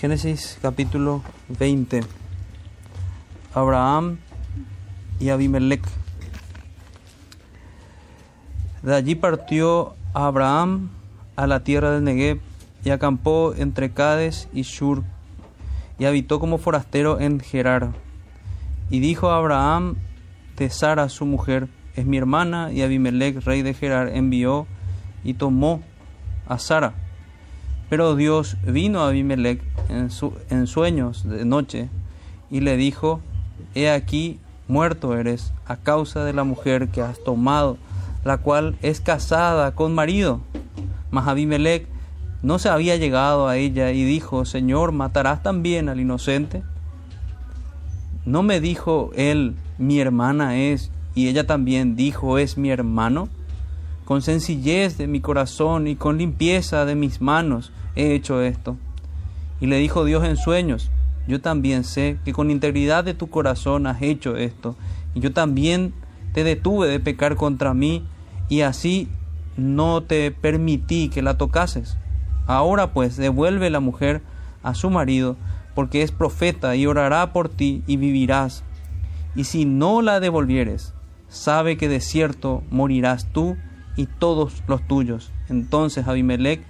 Génesis capítulo 20. Abraham y Abimelech. De allí partió Abraham a la tierra del Negev y acampó entre Cades y Shur y habitó como forastero en Gerar. Y dijo a Abraham de Sara su mujer, es mi hermana, y Abimelech, rey de Gerar, envió y tomó a Sara. Pero Dios vino a Abimelech en, su, en sueños de noche y le dijo, he aquí, muerto eres a causa de la mujer que has tomado, la cual es casada con marido. Mas Abimelech no se había llegado a ella y dijo, Señor, ¿matarás también al inocente? ¿No me dijo él, mi hermana es, y ella también dijo, es mi hermano? Con sencillez de mi corazón y con limpieza de mis manos he hecho esto. Y le dijo Dios en sueños, yo también sé que con integridad de tu corazón has hecho esto, y yo también te detuve de pecar contra mí, y así no te permití que la tocases. Ahora pues devuelve la mujer a su marido, porque es profeta y orará por ti y vivirás. Y si no la devolvieres, sabe que de cierto morirás tú y todos los tuyos. Entonces Abimelech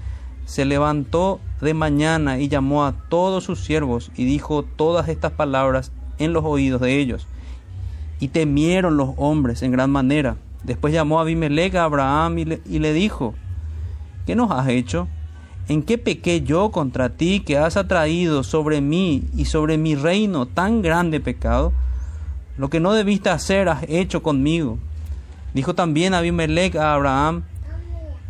se levantó de mañana y llamó a todos sus siervos y dijo todas estas palabras en los oídos de ellos. Y temieron los hombres en gran manera. Después llamó a Abimelech a Abraham y le, y le dijo, ¿qué nos has hecho? ¿En qué pequé yo contra ti que has atraído sobre mí y sobre mi reino tan grande pecado? Lo que no debiste hacer has hecho conmigo. Dijo también Abimelech a Abraham,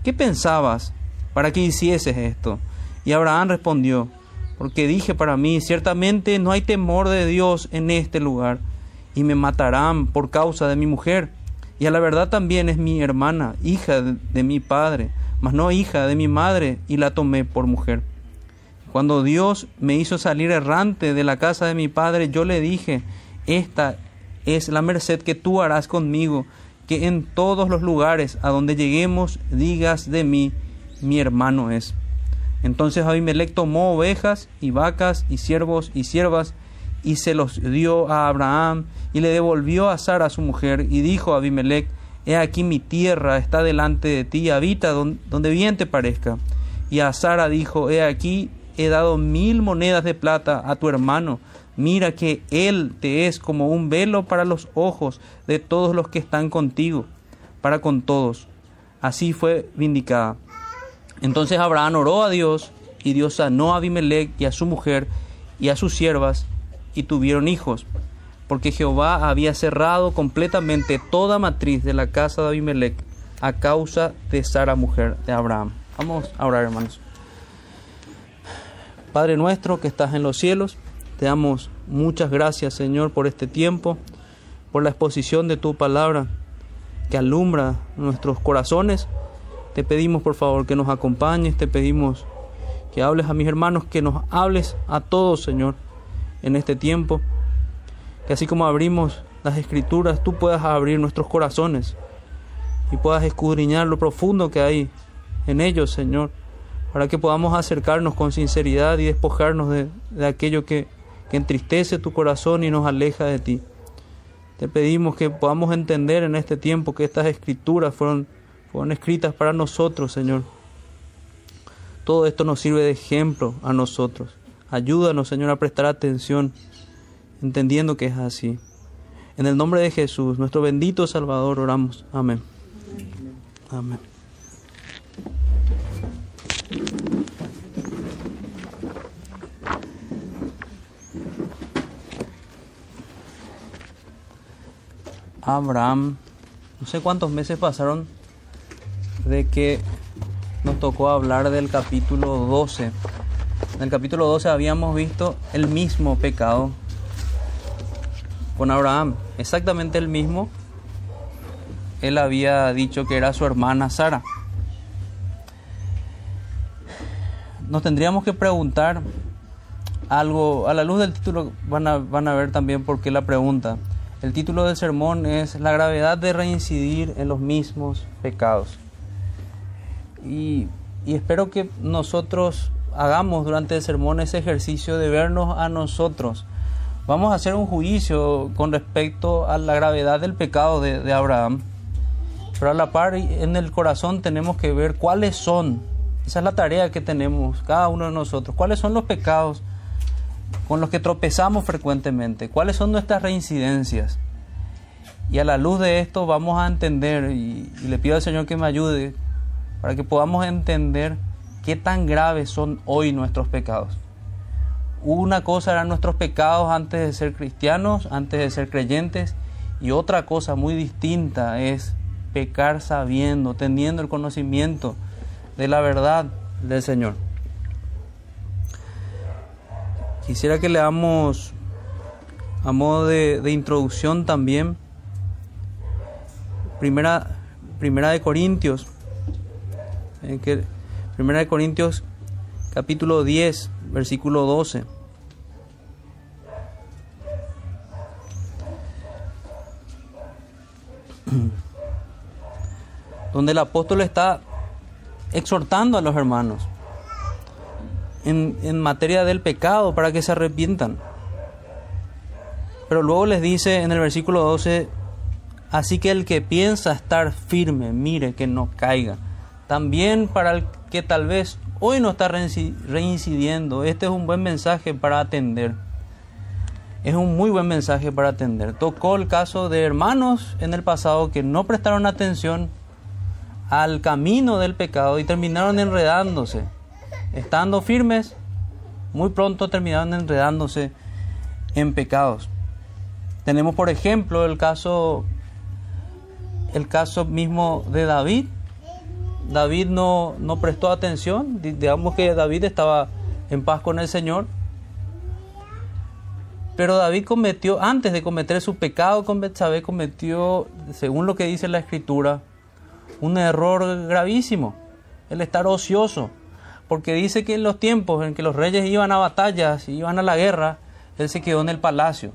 ¿qué pensabas para que hicieses esto? Y Abraham respondió, porque dije para mí, ciertamente no hay temor de Dios en este lugar, y me matarán por causa de mi mujer. Y a la verdad también es mi hermana, hija de, mi padre mas no hija de mi madre, y la tomé por mujer. Cuando Dios me hizo salir errante de la casa de mi padre, yo le dije, esta es la merced que tú harás conmigo, que en todos los lugares a donde lleguemos digas de mí, mi hermano es. Entonces Abimelech tomó ovejas y vacas y siervos y siervas y se los dio a Abraham y le devolvió a Sara su mujer y dijo a Abimelech, He aquí mi tierra está delante de ti, habita donde bien te parezca. Y a Sara dijo, He aquí he dado mil monedas de plata a tu hermano. Mira que él te es como un velo para los ojos de todos los que están contigo, para con todos. Así fue vindicada. Entonces Abraham oró a Dios, y Dios sanó a Abimelech y a su mujer y a sus siervas, y tuvieron hijos porque Jehová había cerrado completamente toda matriz de la casa de Abimelech a causa de Sara, mujer de Abraham. Vamos a orar, hermanos. Padre nuestro que estás en los cielos, te damos muchas gracias, Señor, por este tiempo, por la exposición de tu palabra que alumbra nuestros corazones. Te pedimos, por favor, que nos acompañes, te pedimos que hables a mis hermanos, que nos hables a todos, Señor, en este tiempo que así como abrimos las escrituras, tú puedas abrir nuestros corazones y puedas escudriñar lo profundo que hay en ellos, Señor, para que podamos acercarnos con sinceridad y despojarnos de, de aquello que, que entristece tu corazón y nos aleja de ti. Te pedimos que podamos entender en este tiempo que estas escrituras fueron, fueron escritas para nosotros, Señor. Todo esto nos sirve de ejemplo a nosotros. Ayúdanos, Señor, a prestar atención entendiendo que es así. En el nombre de Jesús, nuestro bendito Salvador, oramos. Amén. Amén. Abraham, no sé cuántos meses pasaron de que nos tocó hablar del capítulo 12. En el capítulo 12 habíamos visto el mismo pecado con Abraham, exactamente el mismo. Él había dicho que era su hermana Sara. Nos tendríamos que preguntar algo, a la luz del título van a, van a ver también por qué la pregunta. El título del sermón es La gravedad de reincidir en los mismos pecados. Y, espero que nosotros hagamos durante el sermón ese ejercicio de vernos a nosotros. Vamos a hacer un juicio con respecto a la gravedad del pecado de, Abraham. Pero a la par en el corazón tenemos que ver cuáles son, esa es la tarea que tenemos cada uno de nosotros, cuáles son los pecados con los que tropezamos frecuentemente, cuáles son nuestras reincidencias. Y a la luz de esto vamos a entender, y, le pido al Señor que me ayude, para que podamos entender qué tan graves son hoy nuestros pecados. Una cosa eran nuestros pecados antes de ser cristianos, antes de ser creyentes, y otra cosa muy distinta es pecar sabiendo, teniendo el conocimiento de la verdad del Señor. Quisiera que leamos a modo de, de introducción también primera, primera de Corintios, en que, primera de Corintios capítulo 10, versículo 12. donde el apóstol está exhortando a los hermanos en, en, materia del pecado para que se arrepientan. Pero luego les dice en el versículo 12, así que el que piensa estar firme, mire que no caiga. También para el que tal vez hoy no está reincidiendo, este es un buen mensaje para atender. Es un muy buen mensaje para atender. Tocó el caso de hermanos en el pasado que no prestaron atención al camino del pecado y terminaron enredándose. Estando firmes, muy pronto terminaron enredándose en pecados. Tenemos por ejemplo el caso el caso mismo de David. David no, no prestó atención, digamos que David estaba en paz con el Señor. Pero David cometió, antes de cometer su pecado con Betsabé, cometió, según lo que dice la Escritura, un error gravísimo, el estar ocioso, porque dice que en los tiempos en que los reyes iban a batallas, iban a la guerra, él se quedó en el palacio.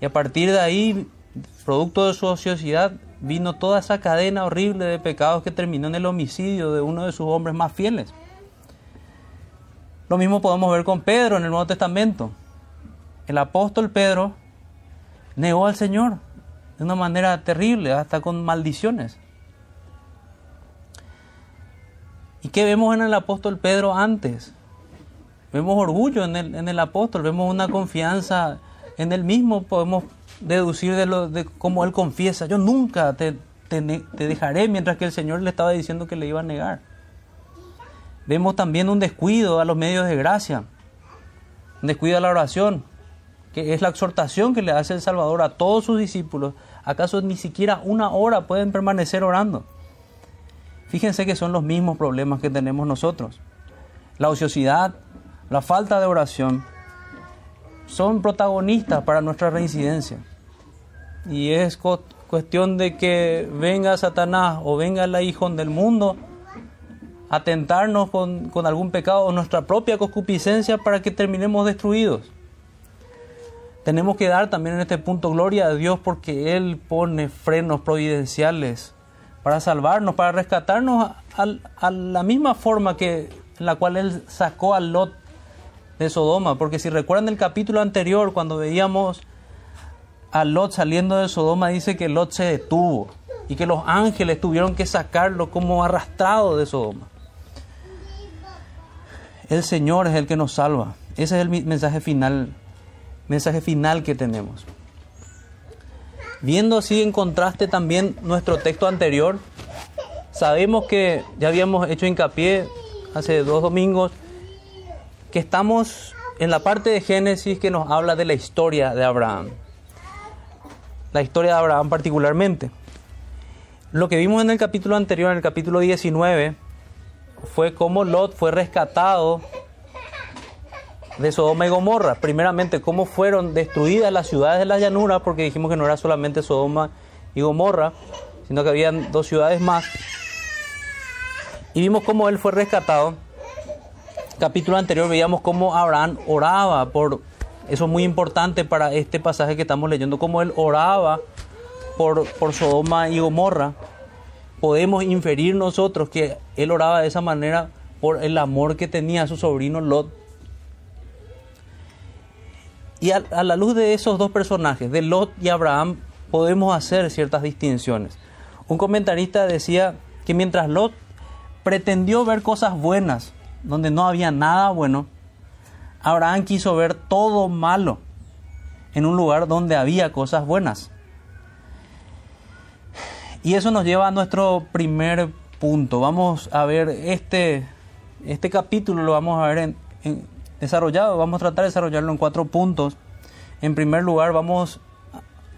Y a partir de ahí, producto de su ociosidad, vino toda esa cadena horrible de pecados que terminó en el homicidio de uno de sus hombres más fieles. Lo mismo podemos ver con Pedro en el Nuevo Testamento. El apóstol Pedro negó al Señor de una manera terrible, hasta con maldiciones. ¿Y qué vemos en el apóstol Pedro antes? Vemos orgullo en el, en el apóstol, vemos una confianza en él mismo, podemos deducir de, lo, de cómo él confiesa, yo nunca te, te, te dejaré, mientras que el Señor le estaba diciendo que le iba a negar. Vemos también un descuido a los medios de gracia, un descuido a la oración, que es la exhortación que le hace el Salvador a todos sus discípulos. ¿Acaso ni siquiera una hora pueden permanecer orando? Fíjense que son los mismos problemas que tenemos nosotros. La ociosidad, la falta de oración, son protagonistas para nuestra reincidencia. Y es cuestión de que venga Satanás o venga el hijo del mundo a tentarnos con, con algún pecado o nuestra propia concupiscencia para que terminemos destruidos. Tenemos que dar también en este punto gloria a Dios porque Él pone frenos providenciales para salvarnos, para rescatarnos a, la misma forma que en la cual Él sacó a Lot de Sodoma. Porque si recuerdan el capítulo anterior, cuando veíamos a Lot saliendo de Sodoma, dice que Lot se detuvo y que los ángeles tuvieron que sacarlo como arrastrado de Sodoma. El Señor es el que nos salva. Ese es el mensaje final, mensaje final que tenemos. Viendo así en contraste también nuestro texto anterior, sabemos que ya habíamos hecho hincapié hace dos domingos que estamos en la parte de Génesis que nos habla de la historia de Abraham. La historia de Abraham particularmente. Lo que vimos en el capítulo anterior, en el capítulo 19, fue cómo Lot fue rescatado de Sodoma y Gomorra. Primeramente, cómo fueron destruidas las ciudades de la llanura, porque dijimos que no era solamente Sodoma y Gomorra, sino que habían dos ciudades más. Y vimos cómo él fue rescatado. Capítulo anterior veíamos cómo Abraham oraba por, eso es muy importante para este pasaje que estamos leyendo, cómo él oraba por, por Sodoma y Gomorra. Podemos inferir nosotros que él oraba de esa manera por el amor que tenía a su sobrino Lot. Y a, a la luz de esos dos personajes, de Lot y Abraham, podemos hacer ciertas distinciones. Un comentarista decía que mientras Lot pretendió ver cosas buenas donde no había nada bueno, Abraham quiso ver todo malo en un lugar donde había cosas buenas. Y eso nos lleva a nuestro primer punto. Vamos a ver este, este capítulo, lo vamos a ver desarrollado, vamos a tratar de desarrollarlo en cuatro puntos. En primer lugar, vamos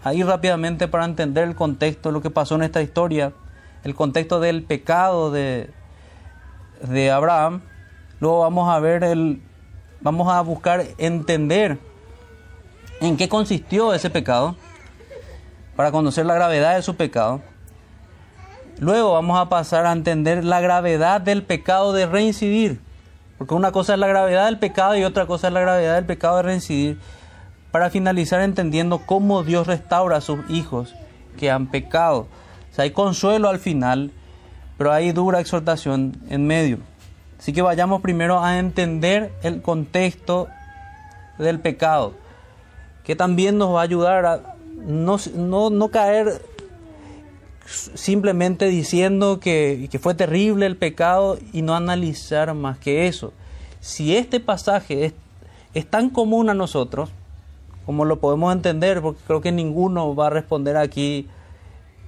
a ir rápidamente para entender el contexto lo que pasó en esta historia, el contexto del pecado de, de Abraham. Luego vamos a ver el, vamos a buscar entender en qué consistió ese pecado, para conocer la gravedad de su pecado. Luego vamos a pasar a entender la gravedad del pecado de reincidir, porque una cosa es la gravedad del pecado y otra cosa es la gravedad del pecado de reincidir, para finalizar entendiendo cómo Dios restaura a sus hijos que han pecado. O sea, hay consuelo al final, pero hay dura exhortación en medio. Así que vayamos primero a entender el contexto del pecado, que también nos va a ayudar a no, no, no caer simplemente diciendo que, que, fue terrible el pecado y no analizar más que eso. Si este pasaje es, es, tan común a nosotros, como lo podemos entender, porque creo que ninguno va a responder aquí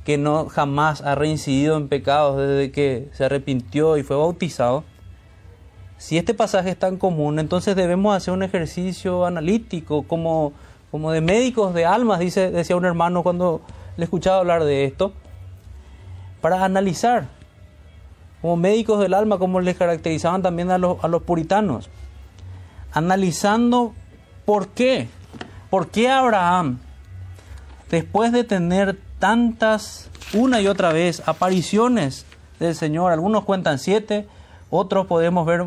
que no jamás ha reincidido en pecados desde que se arrepintió y fue bautizado. Si este pasaje es tan común, entonces debemos hacer un ejercicio analítico, como, como de médicos de almas, dice, decía un hermano cuando le escuchaba hablar de esto para analizar, como médicos del alma, como les caracterizaban también a los, a los puritanos, analizando por qué, por qué Abraham, después de tener tantas, una y otra vez, apariciones del Señor, algunos cuentan siete, otros podemos ver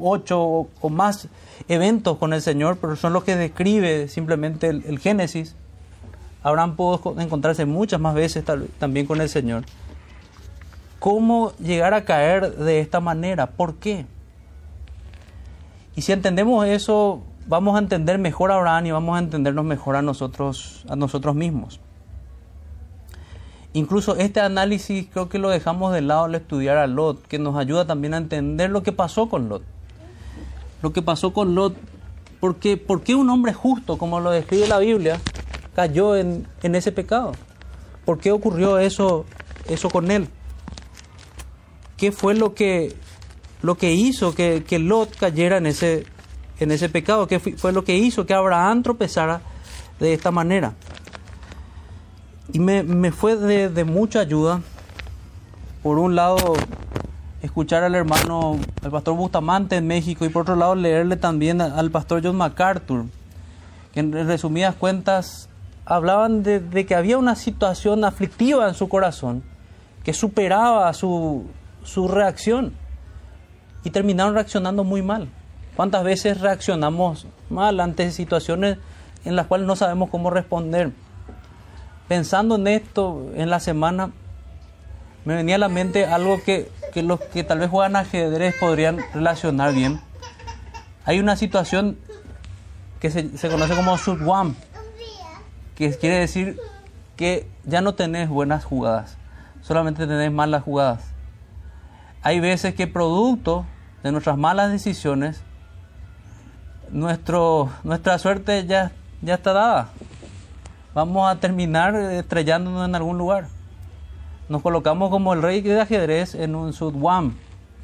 ocho o más eventos con el Señor, pero son los que describe simplemente el, Génesis. Abraham pudo encontrarse muchas más veces también con el Señor cómo llegar a caer de esta manera, por qué. Y si entendemos eso, vamos a entender mejor Abraham y vamos a entendernos mejor a nosotros, a nosotros mismos. Incluso este análisis creo que lo dejamos de lado al estudiar a Lot, que nos ayuda también a entender lo que pasó con Lot. Lo que pasó con Lot, porque ¿por qué un hombre justo, como lo describe la Biblia, cayó en, ese pecado? ¿Por qué ocurrió eso, eso con él? qué fue lo que, lo que hizo que, que Lot cayera en ese, en ese pecado, qué fue lo que hizo que Abraham tropezara de esta manera. Y me, me fue de, de, mucha ayuda, por un lado, escuchar al hermano, el pastor Bustamante en México, y por otro lado, leerle también al pastor John MacArthur, que en resumidas cuentas hablaban de, de que había una situación aflictiva en su corazón que superaba su, su reacción y terminaron reaccionando muy mal. ¿Cuántas veces reaccionamos mal ante situaciones en las cuales no sabemos cómo responder? Pensando en esto en la semana, me venía a la mente algo que, que los que tal vez juegan ajedrez podrían relacionar bien. Hay una situación que se, se conoce como Sudwam, que quiere decir que ya no tenés buenas jugadas, solamente tenés malas jugadas hay veces que producto de nuestras malas decisiones, nuestra suerte ya, ya está dada. Vamos a terminar estrellándonos en algún lugar. Nos colocamos como el rey de ajedrez en un sudwam,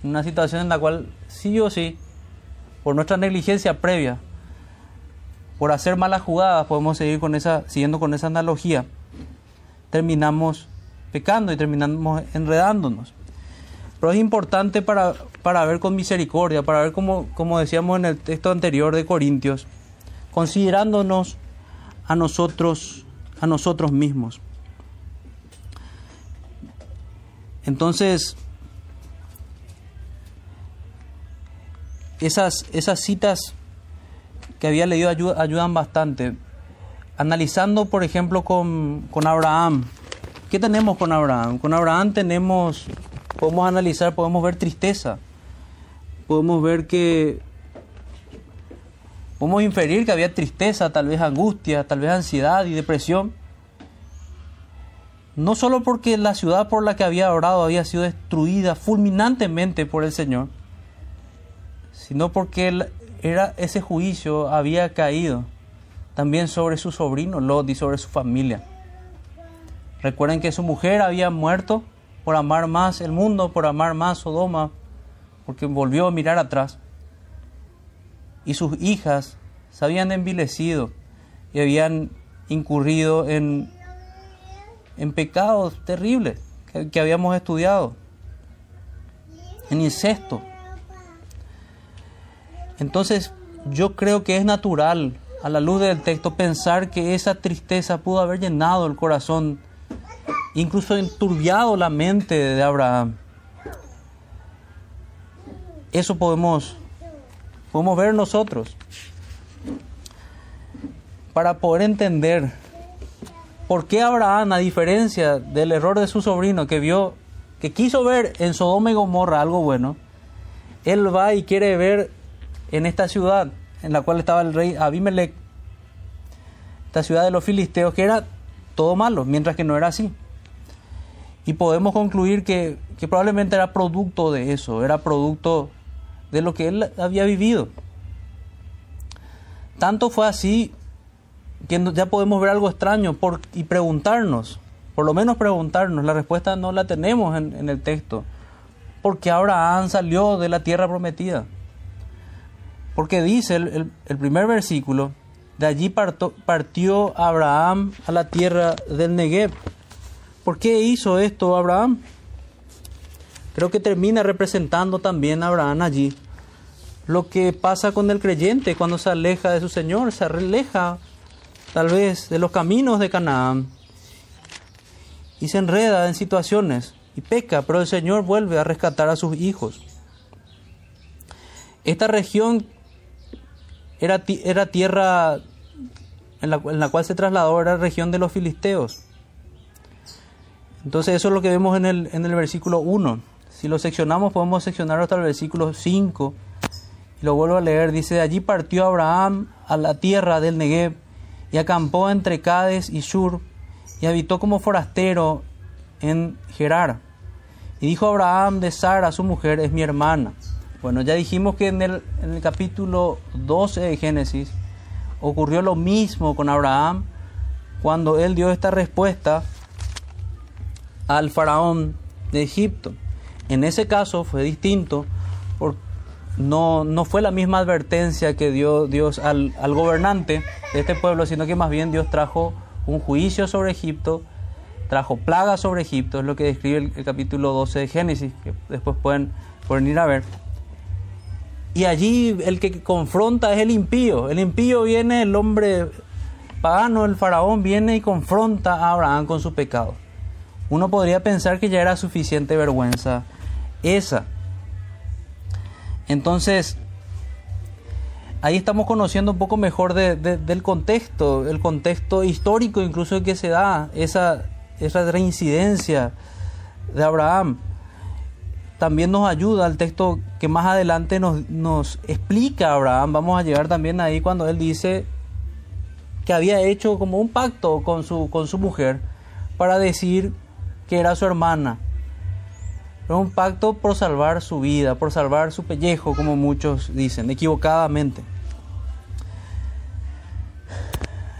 una situación en la cual sí o sí, por nuestra negligencia previa, por hacer malas jugadas, podemos seguir con esa, siguiendo con esa analogía, terminamos pecando y terminamos enredándonos. Pero es importante para, para ver con misericordia, para ver como, como decíamos en el texto anterior de Corintios, considerándonos a nosotros, a nosotros mismos. Entonces, esas, esas citas que había leído ayudan, bastante. Analizando, por ejemplo, con, con Abraham. ¿Qué tenemos con Abraham? Con Abraham tenemos podemos analizar, podemos ver tristeza, podemos ver que podemos inferir que había tristeza, tal vez angustia, tal vez ansiedad y depresión. No solo porque la ciudad por la que había orado había sido destruida fulminantemente por el Señor, sino porque era, ese juicio había caído también sobre su sobrino Lot y sobre su familia. Recuerden que su mujer había muerto por amar más el mundo, por amar más Sodoma, porque volvió a mirar atrás. Y sus hijas se habían envilecido y habían incurrido en, en pecados terribles que, que habíamos estudiado, en incesto. Entonces yo creo que es natural a la luz del texto pensar que esa tristeza pudo haber llenado el corazón incluso enturbiado la mente de Abraham. Eso podemos, podemos ver nosotros para poder entender por qué Abraham, a diferencia del error de su sobrino que vio, que quiso ver en Sodoma y Gomorra algo bueno, él va y quiere ver en esta ciudad en la cual estaba el rey Abimelech, esta ciudad de los filisteos, que era todo malo, mientras que no era así. Y podemos concluir que, probablemente era producto de eso, era producto de lo que él había vivido. Tanto fue así que ya podemos ver algo extraño y preguntarnos, por lo menos preguntarnos, la respuesta no la tenemos en, el texto, porque Abraham salió de la tierra prometida. Porque dice el primer versículo, de allí partió Abraham a la tierra del Negev. ¿Por qué hizo esto Abraham? Creo que termina representando también a Abraham allí lo que pasa con el creyente cuando se aleja de su Señor, se aleja tal vez de los caminos de Canaán y se enreda en situaciones y peca, pero el Señor vuelve a rescatar a sus hijos. Esta región era, era tierra en la, en la cual se trasladó, era región de los filisteos. Entonces eso es lo que vemos en el, en el versículo 1. Si lo seccionamos podemos seccionar hasta el versículo 5. Y lo vuelvo a leer. Dice, allí partió Abraham a la tierra del Negev y acampó entre Cades y Shur y habitó como forastero en Gerar. Y dijo Abraham de Sara, su mujer, es mi hermana. Bueno, ya dijimos que en el, en el capítulo 12 de Génesis ocurrió lo mismo con Abraham cuando él dio esta respuesta al faraón de Egipto. En ese caso fue distinto, no, no fue la misma advertencia que dio Dios al, gobernante de este pueblo, sino que más bien Dios trajo un juicio sobre Egipto, trajo plagas sobre Egipto, es lo que describe el, capítulo 12 de Génesis, que después pueden, pueden ir a ver. Y allí el que confronta es el impío. El impío viene, el hombre pagano, el faraón, viene y confronta a Abraham con su pecado uno podría pensar que ya era suficiente vergüenza esa. Entonces, ahí estamos conociendo un poco mejor del contexto, el contexto histórico incluso que se da esa, esa reincidencia de Abraham. También nos ayuda el texto que más adelante nos, nos explica Abraham. Vamos a llegar también ahí cuando él dice que había hecho como un pacto con su, con su mujer para decir que era su hermana. Era un pacto por salvar su vida, por salvar su pellejo, como muchos dicen, equivocadamente.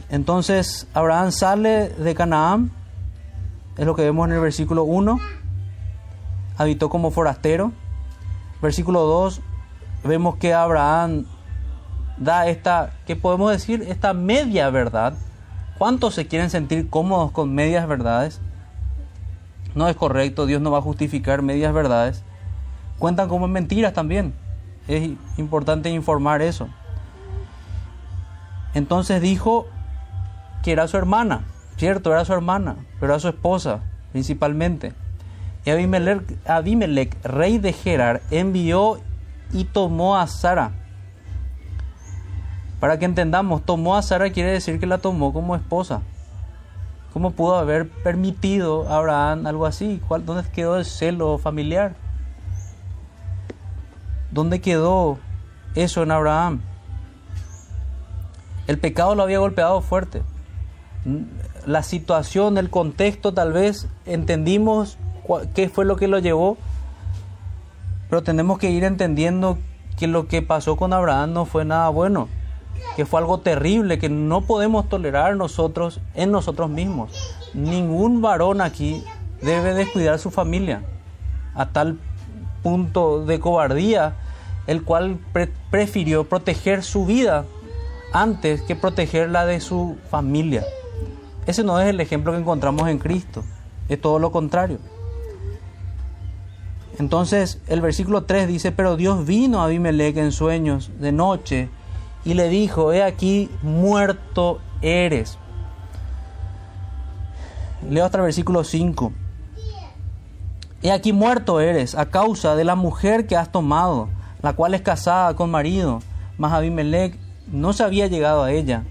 Entonces Abraham sale de Canaán, es lo que vemos en el versículo 1, habitó como forastero. Versículo 2, vemos que Abraham da esta, ¿qué podemos decir? Esta media verdad. ¿Cuántos se quieren sentir cómodos con medias verdades? No es correcto, Dios no va a justificar medias verdades. Cuentan como mentiras también. Es importante informar eso. Entonces dijo que era su hermana, cierto, era su hermana, pero era su esposa principalmente. Y Abimelech, rey de Gerar, envió y tomó a Sara. Para que entendamos, tomó a Sara quiere decir que la tomó como esposa. ¿Cómo pudo haber permitido a Abraham algo así? ¿Cuál, ¿Dónde quedó el celo familiar? ¿Dónde quedó eso en Abraham? El pecado lo había golpeado fuerte. La situación, el contexto, tal vez entendimos qué fue lo que lo llevó, pero tenemos que ir entendiendo que lo que pasó con Abraham no fue nada bueno, que fue algo terrible, que no podemos tolerar nosotros en nosotros mismos. Ningún varón aquí debe descuidar su familia a tal punto de cobardía, el cual prefirió proteger su vida antes que proteger la de su familia. Ese no es el ejemplo que encontramos en Cristo, es todo lo contrario. Entonces el versículo 3 dice, pero Dios vino a Abimelech en sueños de noche y le dijo, he aquí, muerto eres. Leo hasta el versículo 5. He aquí muerto eres a causa de la mujer que has tomado, la cual es casada con marido. Mas Abimelech no se había llegado a ella.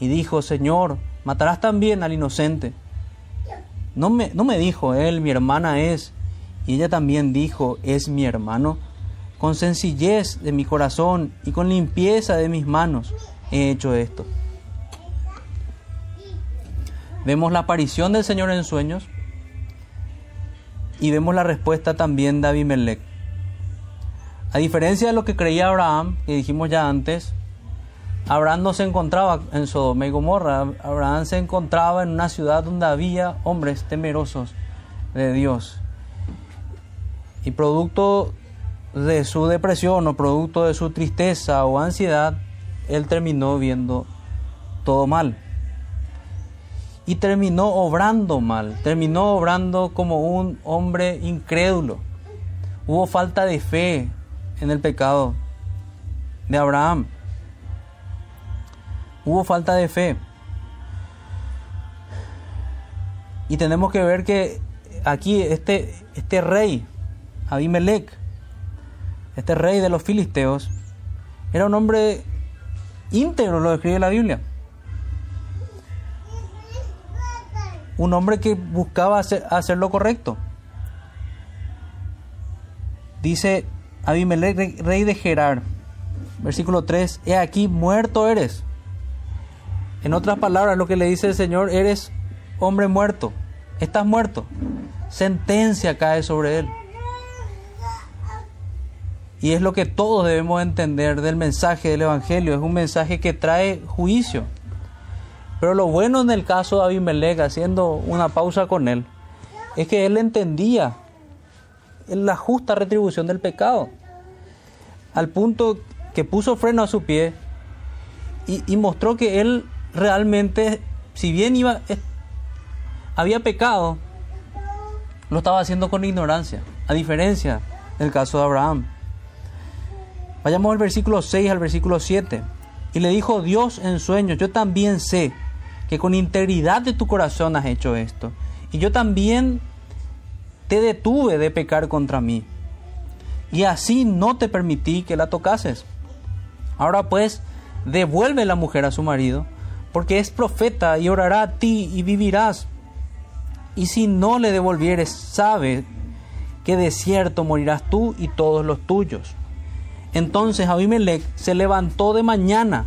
Y dijo, Señor, matarás también al inocente. No me, no me dijo él, mi hermana es. Y ella también dijo, es mi hermano. Con sencillez de mi corazón y con limpieza de mis manos he hecho esto. Vemos la aparición del Señor en sueños y vemos la respuesta también de Abimelech. A diferencia de lo que creía Abraham, que dijimos ya antes, Abraham no se encontraba en Sodoma y Gomorra, Abraham se encontraba en una ciudad donde había hombres temerosos de Dios. Y producto de su depresión o producto de su tristeza o ansiedad, él terminó viendo todo mal. Y terminó obrando mal, terminó obrando como un hombre incrédulo. Hubo falta de fe en el pecado de Abraham. Hubo falta de fe. Y tenemos que ver que aquí este, este rey, Abimelech, este rey de los filisteos, era un hombre íntegro, lo describe la Biblia. Un hombre que buscaba hacer, lo correcto. Dice Abimelech, rey de Gerar, versículo 3, he aquí muerto eres en otras palabras, lo que le dice el Señor, eres hombre muerto, estás muerto. Sentencia cae sobre él. Y es lo que todos debemos entender del mensaje del Evangelio. Es un mensaje que trae juicio. Pero lo bueno en el caso de Abimelech, haciendo una pausa con él, es que él entendía la justa retribución del pecado. Al punto que puso freno a su pie y, y mostró que él realmente, si bien iba, había pecado, lo estaba haciendo con ignorancia, a diferencia del caso de Abraham. Vayamos al versículo 6 al versículo 7. Y le dijo Dios en sueños, yo también sé que con integridad de tu corazón has hecho esto. Y yo también te detuve de pecar contra mí. Y así no te permití que la tocases. Ahora pues, devuelve la mujer a su marido porque es profeta y orará a ti y vivirás. Y si no le devolvieres, sabe que de cierto morirás tú y todos los tuyos. Entonces Abimelech se levantó de mañana,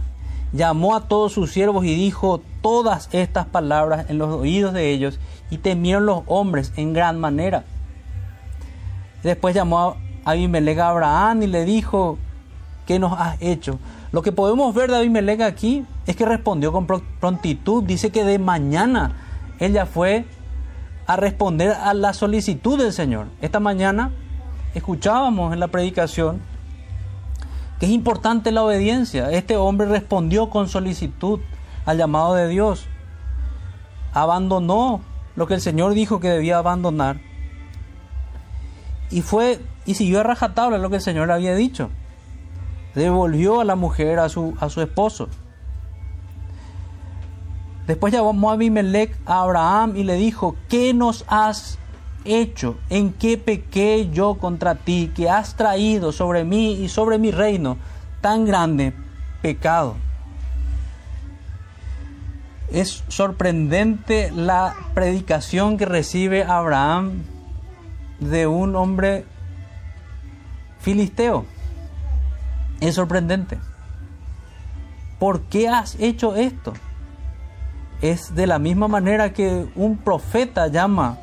llamó a todos sus siervos y dijo todas estas palabras en los oídos de ellos, y temieron los hombres en gran manera. Después llamó a Abimelech a Abraham y le dijo, ¿qué nos has hecho? Lo que podemos ver de Abimelech aquí es que respondió con prontitud. Dice que de mañana él ya fue a responder a la solicitud del Señor. Esta mañana escuchábamos en la predicación que es importante la obediencia. Este hombre respondió con solicitud al llamado de Dios. Abandonó lo que el Señor dijo que debía abandonar. Y fue y siguió a rajatabla lo que el Señor había dicho devolvió a la mujer a su, a su esposo. Después llamó a Abimelech a Abraham y le dijo, ¿qué nos has hecho? ¿En qué pequé yo contra ti que has traído sobre mí y sobre mi reino tan grande pecado? Es sorprendente la predicación que recibe Abraham de un hombre filisteo Es sorprendente. ¿Por qué has hecho esto? Es de la misma manera que un profeta llama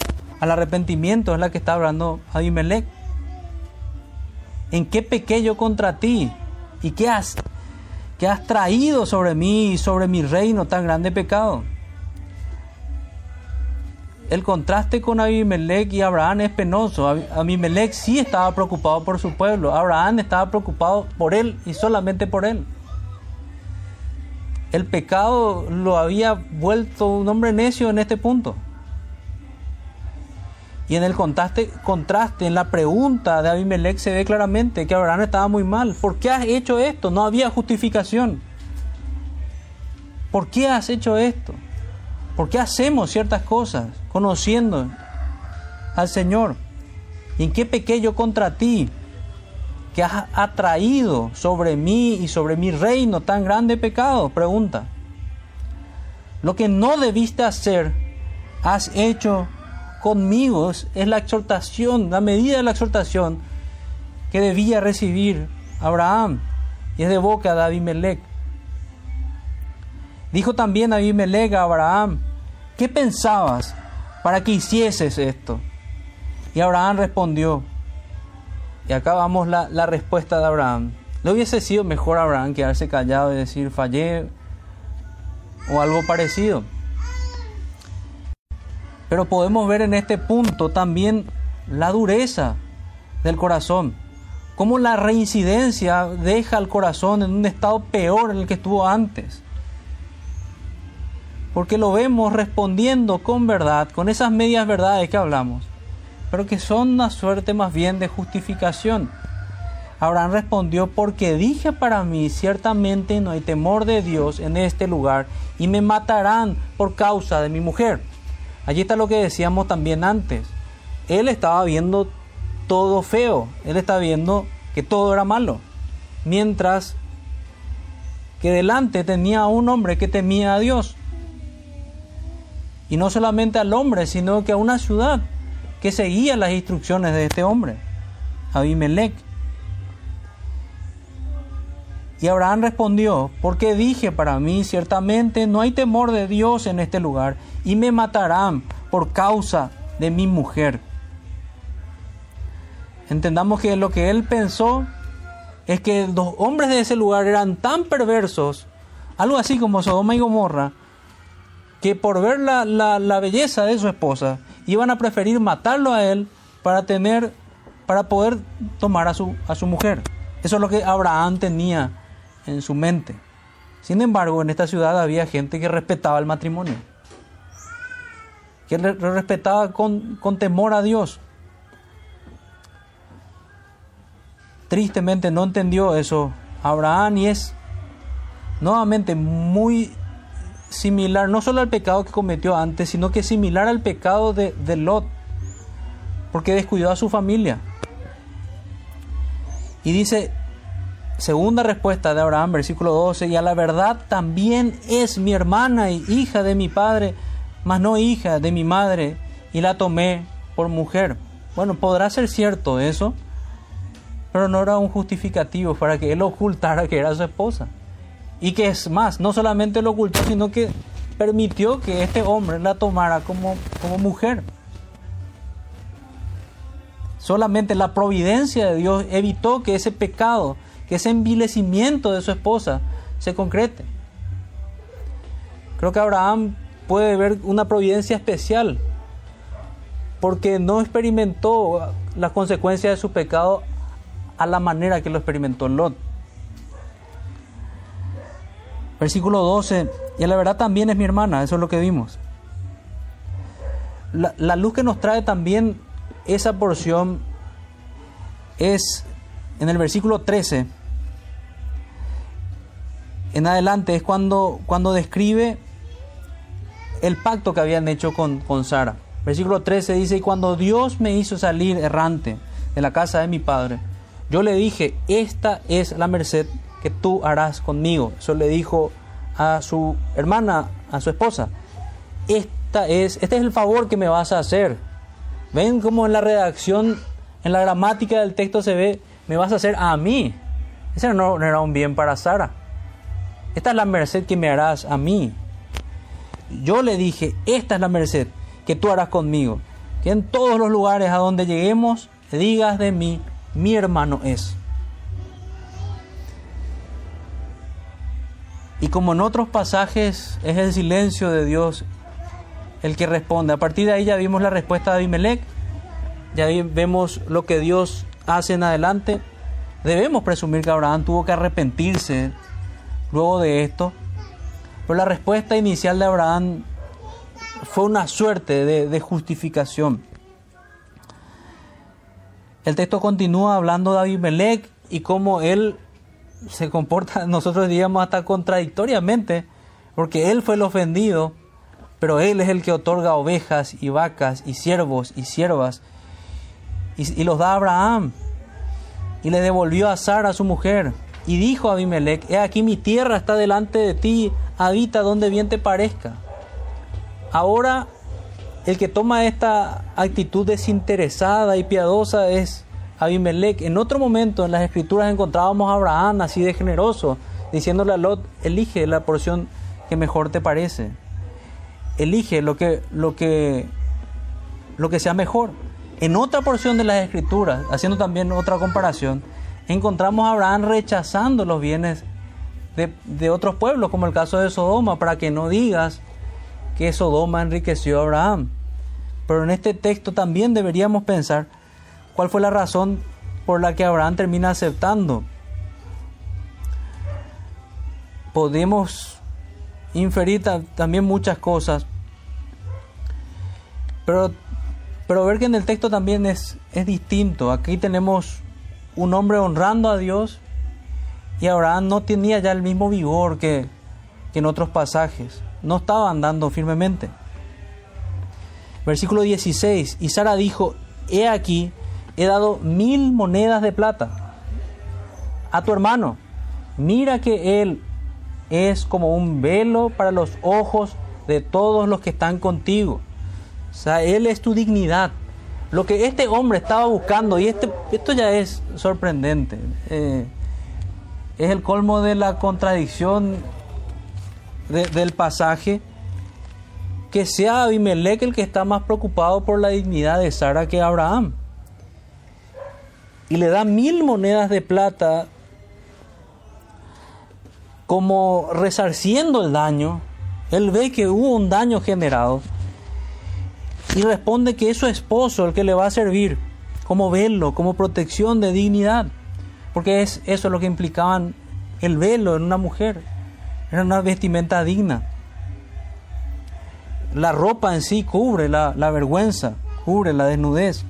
al arrepentimiento, es la que está hablando Abimelech. ¿En qué pequeño contra ti? ¿Y qué has, qué has traído sobre mí y sobre mi reino tan grande pecado? El contraste con Abimelech y Abraham es penoso. Abimelech sí estaba preocupado por su pueblo. Abraham estaba preocupado por él y solamente por él. El pecado lo había vuelto un hombre necio en este punto. Y en el contraste, contraste, en la pregunta de Abimelech se ve claramente que Abraham estaba muy mal. ¿Por qué has hecho esto? No había justificación. ¿Por qué has hecho esto? ¿Por qué hacemos ciertas cosas conociendo al Señor? ¿Y en qué pequeño contra ti que has atraído sobre mí y sobre mi reino tan grande pecado? Pregunta. Lo que no debiste hacer, has hecho conmigo. Es, la exhortación, la medida de la exhortación que debía recibir Abraham. Y es de boca de Abimelech. Dijo también Abimelech a Abraham, ¿qué pensabas para que hicieses esto? Y Abraham respondió, y acá vamos la, la respuesta de Abraham. ¿No hubiese sido mejor Abraham quedarse callado y decir fallé o algo parecido? Pero podemos ver en este punto también la dureza del corazón, cómo la reincidencia deja al corazón en un estado peor en el que estuvo antes. Porque lo vemos respondiendo con verdad, con esas medias verdades que hablamos, pero que son una suerte más bien de justificación. Abraham respondió, porque dije para mí, ciertamente no hay temor de Dios en este lugar, y me matarán por causa de mi mujer. Allí está lo que decíamos también antes. Él estaba viendo todo feo, él estaba viendo que todo era malo. Mientras que delante tenía un hombre que temía a Dios. Y no solamente al hombre, sino que a una ciudad que seguía las instrucciones de este hombre, Abimelech. Y Abraham respondió, porque dije para mí, ciertamente no hay temor de Dios en este lugar, y me matarán por causa de mi mujer. Entendamos que lo que él pensó es que los hombres de ese lugar eran tan perversos, algo así como Sodoma y Gomorra, que por ver la, la belleza de su esposa, iban a preferir matarlo a él para tener, para poder tomar a su, a su mujer. Eso es lo que Abraham tenía en su mente. Sin embargo, en esta ciudad había gente que respetaba el matrimonio, que lo respetaba con, con temor a Dios. Tristemente no entendió eso Abraham y es nuevamente muy similar, no solo al pecado que cometió antes, sino que similar al pecado de, de Lot, porque descuidó a su familia. Y dice, Segunda respuesta de Abraham, versículo 12, y a la verdad también es mi hermana y hija de mi padre, mas no hija de mi madre, y la tomé por mujer. Bueno, podrá ser cierto eso, pero no era un justificativo para que él ocultara que era su esposa. Y que es más, no solamente lo ocultó, sino que permitió que este hombre la tomara como, como mujer. Solamente la providencia de Dios evitó que ese pecado que ese envilecimiento de su esposa se concrete. Creo que Abraham puede ver una providencia especial porque no experimentó las consecuencias de su pecado a la manera que lo experimentó Lot. Versículo 12, y la verdad también es mi hermana, eso es lo que vimos. La, la luz que nos trae también esa porción es en el versículo 13 en adelante es cuando, cuando describe el pacto que habían hecho con, con Sara. Versículo 13 dice, y cuando Dios me hizo salir errante de la casa de mi padre, yo le dije, esta es la merced que tú harás conmigo. Eso le dijo a su hermana, a su esposa. Esta es, este es el favor que me vas a hacer. Ven como en la redacción, en la gramática del texto se ve, me vas a hacer a mí. Ese no, era un bien para Sara. Esta es la merced que me harás a mí. Yo le dije, esta es la merced que tú harás conmigo. Que en todos los lugares a donde lleguemos, digas de mí, mi hermano es. Y como en otros pasajes es el silencio de Dios el que responde. A partir de ahí ya vimos la respuesta de Abimelech, ya vemos lo que Dios hace en adelante. Debemos presumir que Abraham tuvo que arrepentirse luego de esto, pero la respuesta inicial de Abraham fue una suerte de, de justificación. El texto continúa hablando de Abimelech y cómo él se comporta, nosotros diríamos hasta contradictoriamente, porque él fue el ofendido pero Él es el que otorga ovejas y vacas y siervos y siervas y, los da a Abraham y le devolvió a Sara su mujer y dijo a Abimelech, he aquí mi tierra está delante de ti, habita donde bien te parezca. Ahora el que toma esta actitud desinteresada y piadosa es Abimelech. En otro momento en las escrituras encontrábamos a Abraham así de generoso, diciéndole a Lot, elige la porción que mejor te parece elige lo que, lo que, lo que sea mejor. En otra porción de las escrituras, haciendo también otra comparación, encontramos a Abraham rechazando los bienes de, otros pueblos, como el caso de Sodoma, para que no digas que Sodoma enriqueció a Abraham. Pero en este texto también deberíamos pensar cuál fue la razón por la que Abraham termina aceptando. Podemos inferir también muchas cosas. Pero, pero ver que en el texto también es, es distinto. Aquí tenemos un hombre honrando a Dios y Abraham no tenía ya el mismo vigor que, que en otros pasajes. No estaba andando firmemente. Versículo 16. Y Sara dijo, he aquí, he dado mil monedas de plata a tu hermano. Mira que él es como un velo para los ojos de todos los que están contigo. O sea, Él es tu dignidad. Lo que este hombre estaba buscando, y este, esto ya es sorprendente, eh, es el colmo de la contradicción del pasaje, que sea Abimelech el que está más preocupado por la dignidad de Sara que Abraham. Y le da mil monedas de plata como resarciendo el daño, él ve que hubo un daño generado y responde que es su esposo el que le va a servir como velo, como protección de dignidad, porque es eso lo que implicaban el velo en una mujer, era una vestimenta digna. La ropa en sí cubre la, la vergüenza, cubre la desnudez.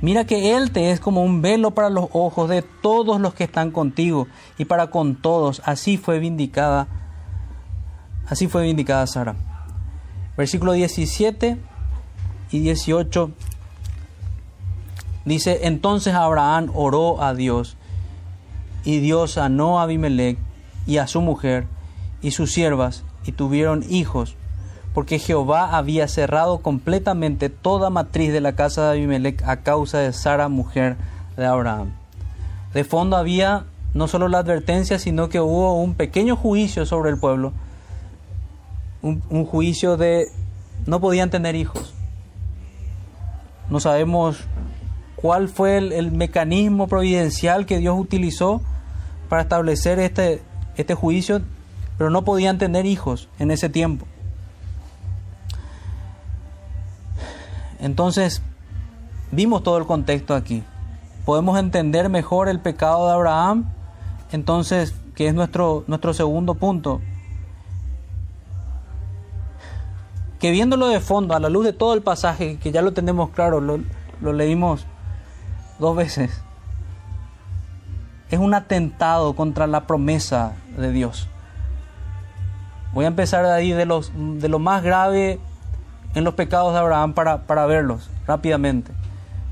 Mira que Él te es como un velo para los ojos de todos los que están contigo y para con todos. Así fue vindicada, así fue vindicada Sara. Versículo 17 y 18 dice, entonces Abraham oró a Dios y Dios sanó a Abimelech y a su mujer y sus siervas y tuvieron hijos porque Jehová había cerrado completamente toda matriz de la casa de Abimelech a causa de Sara, mujer de Abraham. De fondo había no solo la advertencia, sino que hubo un pequeño juicio sobre el pueblo, un, juicio de no podían tener hijos. No sabemos cuál fue el, el, mecanismo providencial que Dios utilizó para establecer este, este juicio, pero no podían tener hijos en ese tiempo. Entonces, vimos todo el contexto aquí. Podemos entender mejor el pecado de Abraham, entonces, que es nuestro, nuestro segundo punto. Que viéndolo de fondo, a la luz de todo el pasaje, que ya lo tenemos claro, lo, leímos dos veces, es un atentado contra la promesa de Dios. Voy a empezar de ahí de, los, de lo más grave en los pecados de Abraham para, para verlos rápidamente.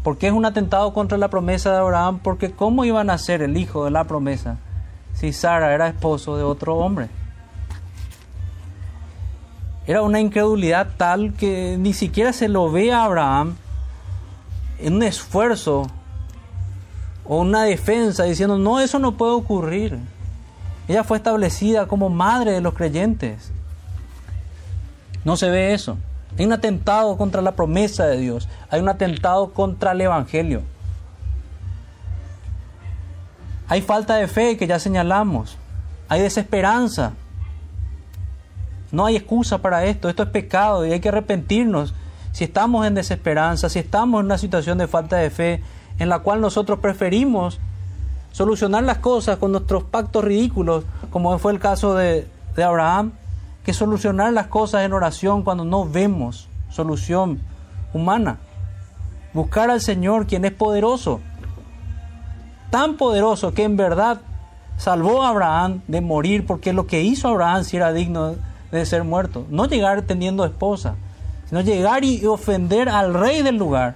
porque es un atentado contra la promesa de Abraham? Porque ¿cómo iban a ser el hijo de la promesa si Sara era esposo de otro hombre? Era una incredulidad tal que ni siquiera se lo ve a Abraham en un esfuerzo o una defensa diciendo, no, eso no puede ocurrir. Ella fue establecida como madre de los creyentes. No se ve eso. Hay un atentado contra la promesa de Dios. Hay un atentado contra el Evangelio. Hay falta de fe que ya señalamos. Hay desesperanza. No hay excusa para esto. Esto es pecado y hay que arrepentirnos. Si estamos en desesperanza, si estamos en una situación de falta de fe en la cual nosotros preferimos solucionar las cosas con nuestros pactos ridículos, como fue el caso de, Abraham, que solucionar las cosas en oración cuando no vemos solución humana. Buscar al Señor, quien es poderoso, tan poderoso que en verdad salvó a Abraham de morir, porque lo que hizo Abraham si era digno de ser muerto. No llegar teniendo esposa, sino llegar y ofender al rey del lugar.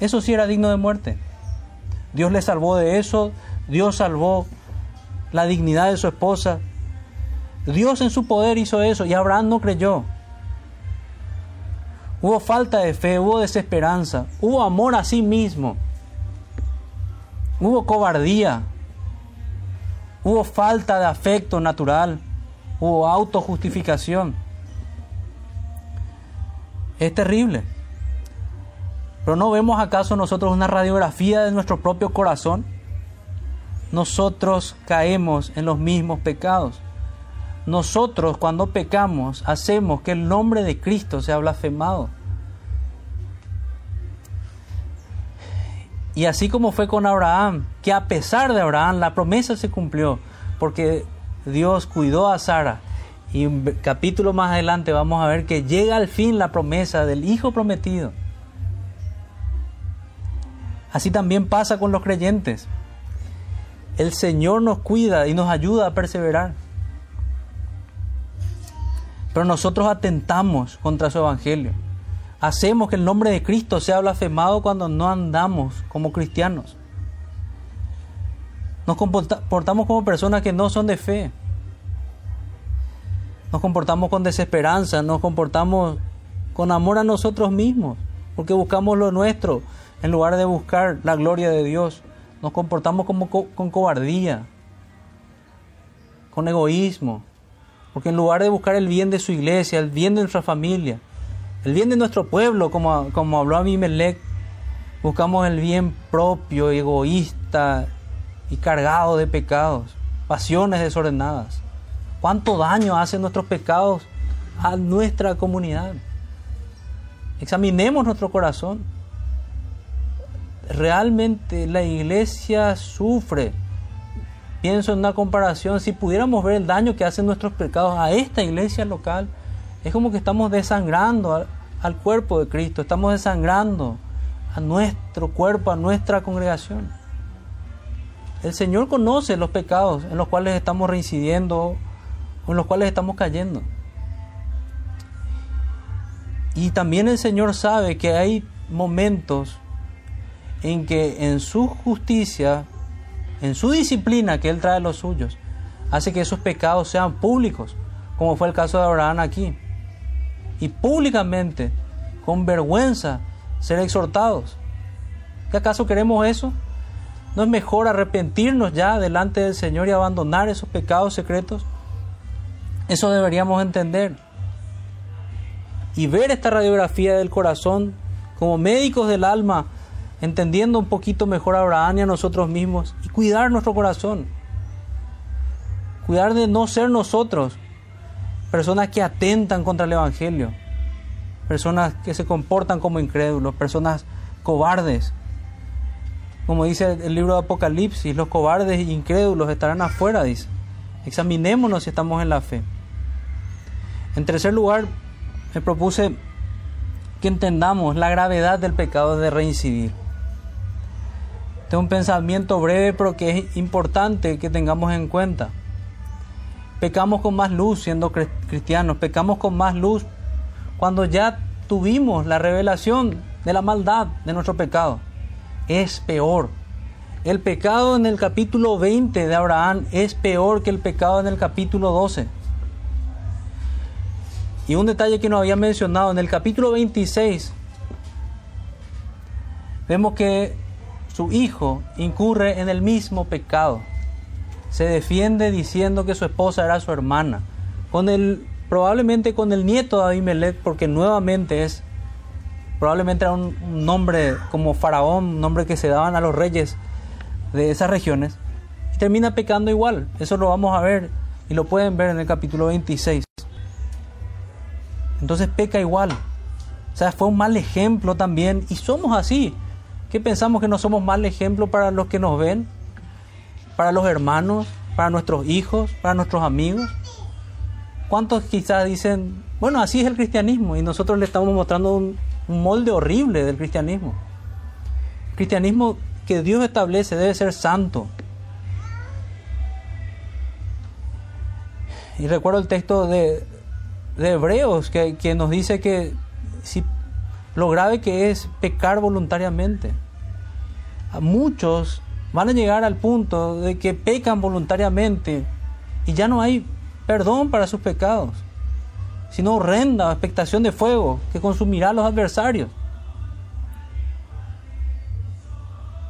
Eso sí era digno de muerte. Dios le salvó de eso, Dios salvó la dignidad de su esposa, Dios en su poder hizo eso y Abraham no creyó. Hubo falta de fe, hubo desesperanza, hubo amor a sí mismo, hubo cobardía, hubo falta de afecto natural, hubo autojustificación. Es terrible. Pero ¿no vemos acaso nosotros una radiografía de nuestro propio corazón? Nosotros caemos en los mismos pecados nosotros cuando pecamos hacemos que el nombre de Cristo sea blasfemado. Y así como fue con Abraham, que a pesar de Abraham la promesa se cumplió, porque Dios cuidó a Sara. Y un capítulo más adelante vamos a ver que llega al fin la promesa del Hijo prometido. Así también pasa con los creyentes. El Señor nos cuida y nos ayuda a perseverar. Pero nosotros atentamos contra su evangelio. Hacemos que el nombre de Cristo sea blasfemado cuando no andamos como cristianos. Nos comportamos como personas que no son de fe. Nos comportamos con desesperanza, nos comportamos con amor a nosotros mismos, porque buscamos lo nuestro en lugar de buscar la gloria de Dios. Nos comportamos como con cobardía, con egoísmo, porque en lugar de buscar el bien de su iglesia, el bien de nuestra familia, el bien de nuestro pueblo, como, como habló Abimelech, buscamos el bien propio, egoísta y cargado de pecados, pasiones desordenadas. ¿Cuánto daño hacen nuestros pecados a nuestra comunidad? Examinemos nuestro corazón. Realmente la iglesia sufre Pienso en una comparación, si pudiéramos ver el daño que hacen nuestros pecados a esta iglesia local, es como que estamos desangrando al, cuerpo de Cristo, estamos desangrando a nuestro cuerpo, a nuestra congregación. El Señor conoce los pecados en los cuales estamos reincidiendo o en los cuales estamos cayendo. Y también el Señor sabe que hay momentos en que en su justicia en su disciplina que Él trae los suyos, hace que esos pecados sean públicos, como fue el caso de Abraham aquí. Y públicamente, con vergüenza, ser exhortados. ¿Qué acaso queremos eso? ¿No es mejor arrepentirnos ya delante del Señor y abandonar esos pecados secretos? Eso deberíamos entender. Y ver esta radiografía del corazón como médicos del alma entendiendo un poquito mejor a Abraham y a nosotros mismos y cuidar nuestro corazón. Cuidar de no ser nosotros personas que atentan contra el Evangelio, personas que se comportan como incrédulos, personas cobardes. Como dice el libro de Apocalipsis, los cobardes e incrédulos estarán afuera, dice. Examinémonos si estamos en la fe. En tercer lugar, me propuse que entendamos la gravedad del pecado de reincidir. Este es un pensamiento breve, pero que es importante que tengamos en cuenta. Pecamos con más luz siendo cristianos, pecamos con más luz cuando ya tuvimos la revelación de la maldad de nuestro pecado. Es peor. El pecado en el capítulo 20 de Abraham es peor que el pecado en el capítulo 12. Y un detalle que no había mencionado, en el capítulo 26 vemos que su hijo incurre en el mismo pecado. Se defiende diciendo que su esposa era su hermana. Con el, probablemente con el nieto de Abimelech, porque nuevamente es, probablemente era un, nombre como faraón, nombre que se daban a los reyes de esas regiones, y termina pecando igual. Eso lo vamos a ver y lo pueden ver en el capítulo 26. Entonces peca igual. O sea, fue un mal ejemplo también. Y somos así. ¿Qué pensamos que no somos mal ejemplo para los que nos ven? Para los hermanos, para nuestros hijos, para nuestros amigos. ¿Cuántos quizás dicen, bueno, así es el cristianismo? Y nosotros le estamos mostrando un, un molde horrible del cristianismo. El cristianismo que Dios establece debe ser santo. Y recuerdo el texto de, de Hebreos que, que, nos dice que si, lo grave que es pecar voluntariamente. Muchos van a llegar al punto de que pecan voluntariamente y ya no hay perdón para sus pecados, sino horrenda expectación de fuego que consumirá a los adversarios.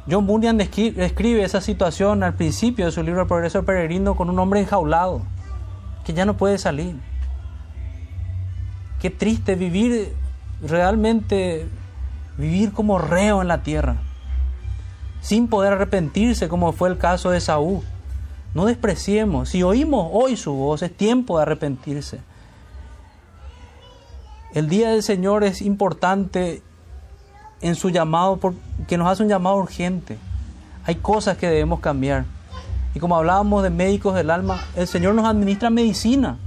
John Bunyan describe esa situación al principio de su libro El Progreso Peregrino con un hombre enjaulado que ya no puede salir. Qué triste vivir realmente, vivir como reo en la tierra, sin poder arrepentirse como fue el caso de Saúl. No despreciemos, si oímos hoy su voz, es tiempo de arrepentirse. El día del Señor es importante en su llamado, porque nos hace un llamado urgente. Hay cosas que debemos cambiar. Y como hablábamos de médicos del alma, el Señor nos administra medicina.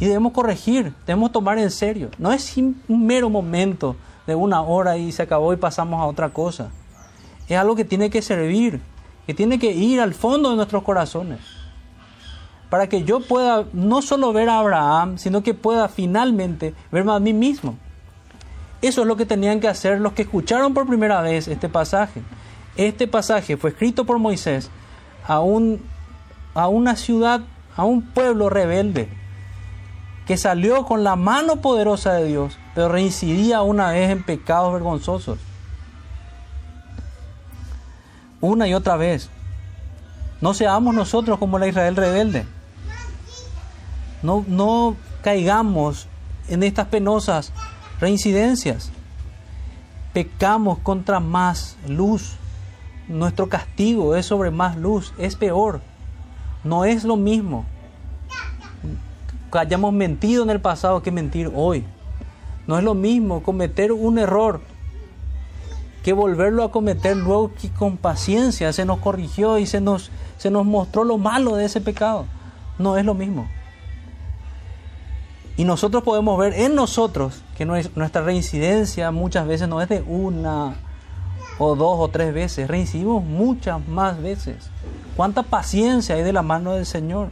Y debemos corregir, debemos tomar en serio. No es un mero momento de una hora y se acabó y pasamos a otra cosa. Es algo que tiene que servir, que tiene que ir al fondo de nuestros corazones. Para que yo pueda no solo ver a Abraham, sino que pueda finalmente verme a mí mismo. Eso es lo que tenían que hacer los que escucharon por primera vez este pasaje. Este pasaje fue escrito por Moisés a, un, a una ciudad, a un pueblo rebelde, que salió con la mano poderosa de Dios, pero reincidía una vez en pecados vergonzosos. Una y otra vez. No seamos nosotros como la Israel rebelde. No, no caigamos en estas penosas reincidencias. Pecamos contra más luz. Nuestro castigo es sobre más luz, es peor. No es lo mismo que hayamos mentido en el pasado que mentir hoy. No es lo mismo cometer un error que volverlo a cometer luego que con paciencia se nos corrigió y se nos, se nos mostró lo malo de ese pecado. No es lo mismo. Y nosotros podemos ver en nosotros que nuestra reincidencia muchas veces no es de una o dos o tres veces, reincidimos muchas más veces. ¿Cuánta paciencia hay de la mano del Señor?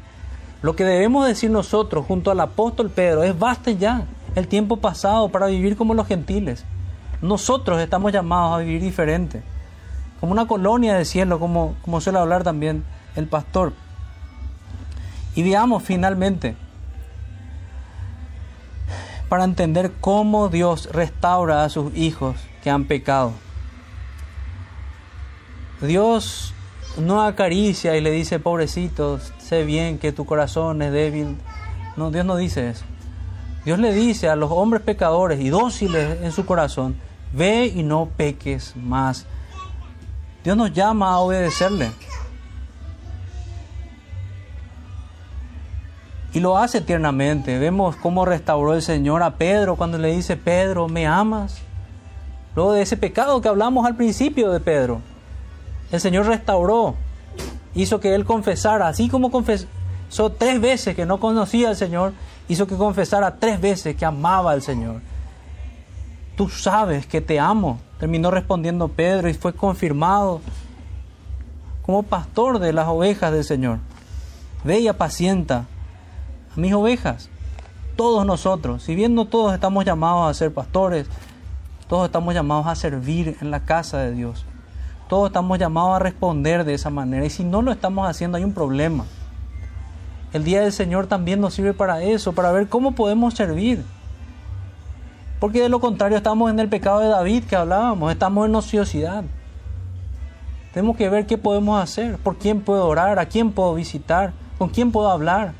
Lo que debemos decir nosotros junto al apóstol Pedro es basta ya el tiempo pasado para vivir como los gentiles. Nosotros estamos llamados a vivir diferente, como una colonia de cielo, como, como suele hablar también el pastor. Y veamos finalmente para entender cómo Dios restaura a sus hijos que han pecado. Dios no acaricia y le dice, pobrecito, sé bien que tu corazón es débil. No, Dios no dice eso. Dios le dice a los hombres pecadores y dóciles en su corazón, ve y no peques más. Dios nos llama a obedecerle. Y lo hace tiernamente. Vemos cómo restauró el Señor a Pedro cuando le dice, Pedro, ¿me amas? Luego de ese pecado que hablamos al principio de Pedro. El Señor restauró, hizo que él confesara, así como confesó tres veces que no conocía al Señor, hizo que confesara tres veces que amaba al Señor. Tú sabes que te amo, terminó respondiendo Pedro y fue confirmado como pastor de las ovejas del Señor. Ve y apacienta a mis ovejas. Todos nosotros, si bien no todos estamos llamados a ser pastores, todos estamos llamados a servir en la casa de Dios. Todos estamos llamados a responder de esa manera. Y si no lo estamos haciendo, hay un problema. El día del Señor también nos sirve para eso, para ver cómo podemos servir. Porque de lo contrario estamos en el pecado de David que hablábamos, estamos en ociosidad. Tenemos que ver qué podemos hacer, por quién puedo orar, a quién puedo visitar, con quién puedo hablar.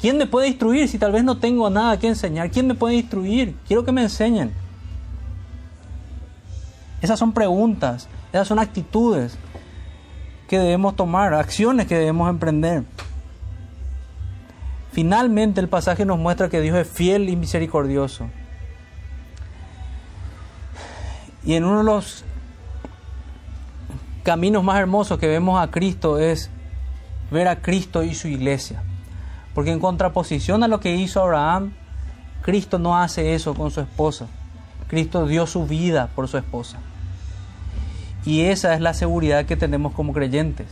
¿Quién me puede instruir si tal vez no tengo nada que enseñar? ¿Quién me puede instruir? Quiero que me enseñen. Esas son preguntas, esas son actitudes que debemos tomar, acciones que debemos emprender. Finalmente el pasaje nos muestra que Dios es fiel y misericordioso. Y en uno de los caminos más hermosos que vemos a Cristo es ver a Cristo y su iglesia. Porque en contraposición a lo que hizo Abraham, Cristo no hace eso con su esposa. Cristo dio su vida por su esposa. Y esa es la seguridad que tenemos como creyentes.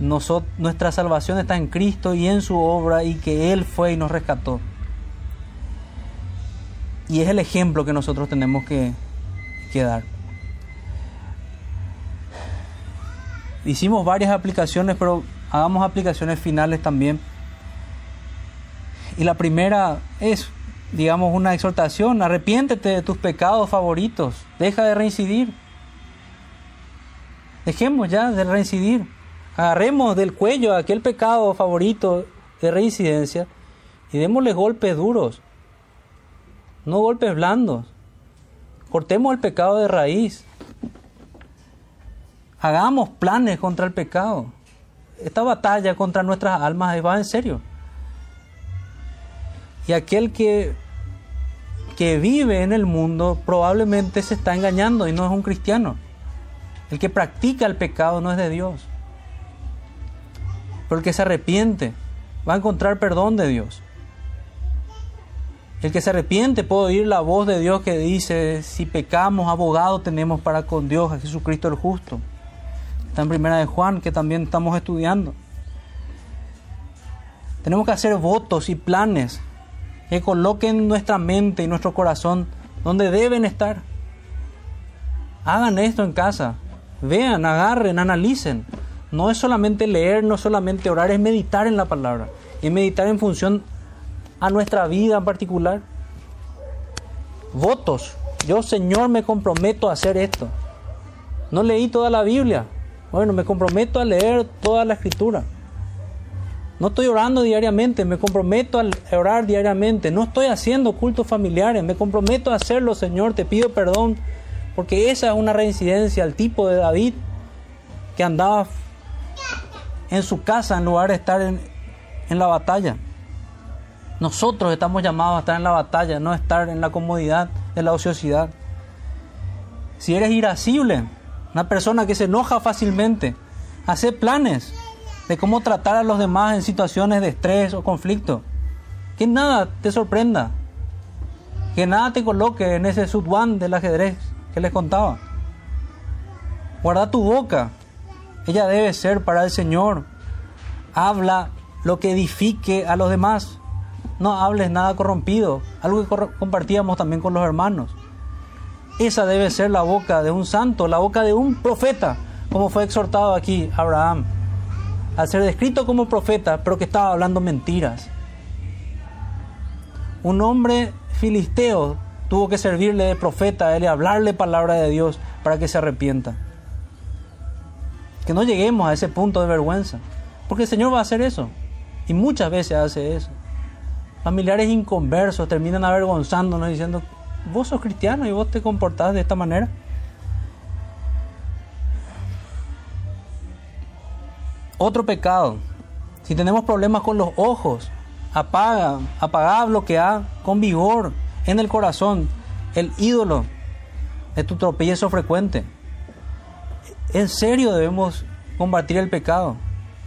nuestra salvación está en Cristo y en su obra y que Él fue y nos rescató. Y es el ejemplo que nosotros tenemos que, dar. Hicimos varias aplicaciones, pero hagamos aplicaciones finales también. Y la primera es, digamos, una exhortación, arrepiéntete de tus pecados favoritos, deja de reincidir. Dejemos ya de reincidir. Agarremos del cuello aquel pecado favorito de reincidencia y démosle golpes duros, no golpes blandos. Cortemos el pecado de raíz. Hagamos planes contra el pecado. Esta batalla contra nuestras almas va en serio. Y aquel que, que vive en el mundo probablemente se está engañando y no es un cristiano. El que practica el pecado no es de Dios. Pero el que se arrepiente va a encontrar perdón de Dios. El que se arrepiente puede oír la voz de Dios que dice, si pecamos, abogado tenemos para con Dios, a Jesucristo el justo. Está en primera de Juan, que también estamos estudiando. Tenemos que hacer votos y planes que coloquen nuestra mente y nuestro corazón donde deben estar. Hagan esto en casa. Vean, agarren, analicen. No es solamente leer, no es solamente orar, es meditar en la palabra. Y meditar en función a nuestra vida en particular. Votos. Yo, Señor, me comprometo a hacer esto. No leí toda la Biblia. Bueno, me comprometo a leer toda la escritura. No estoy orando diariamente, me comprometo a orar diariamente. No estoy haciendo cultos familiares, me comprometo a hacerlo, Señor. Te pido perdón, porque esa es una reincidencia al tipo de David que andaba en su casa en lugar de estar en, en la batalla. Nosotros estamos llamados a estar en la batalla, no a estar en la comodidad de la ociosidad. Si eres irascible, una persona que se enoja fácilmente, hace planes de cómo tratar a los demás en situaciones de estrés o conflicto. Que nada te sorprenda. Que nada te coloque en ese sudwan del ajedrez que les contaba. Guarda tu boca. Ella debe ser para el Señor. Habla lo que edifique a los demás. No hables nada corrompido. Algo que compartíamos también con los hermanos. Esa debe ser la boca de un santo, la boca de un profeta, como fue exhortado aquí Abraham, al ser descrito como profeta, pero que estaba hablando mentiras. Un hombre filisteo tuvo que servirle de profeta él y hablarle palabra de Dios para que se arrepienta. Que no lleguemos a ese punto de vergüenza, porque el Señor va a hacer eso, y muchas veces hace eso. Familiares inconversos terminan avergonzándonos diciendo, vos sos cristiano y vos te comportás de esta manera. Otro pecado. Si tenemos problemas con los ojos, apaga, apaga, bloquea con vigor en el corazón el ídolo de tu tropiezo frecuente. En serio debemos combatir el pecado.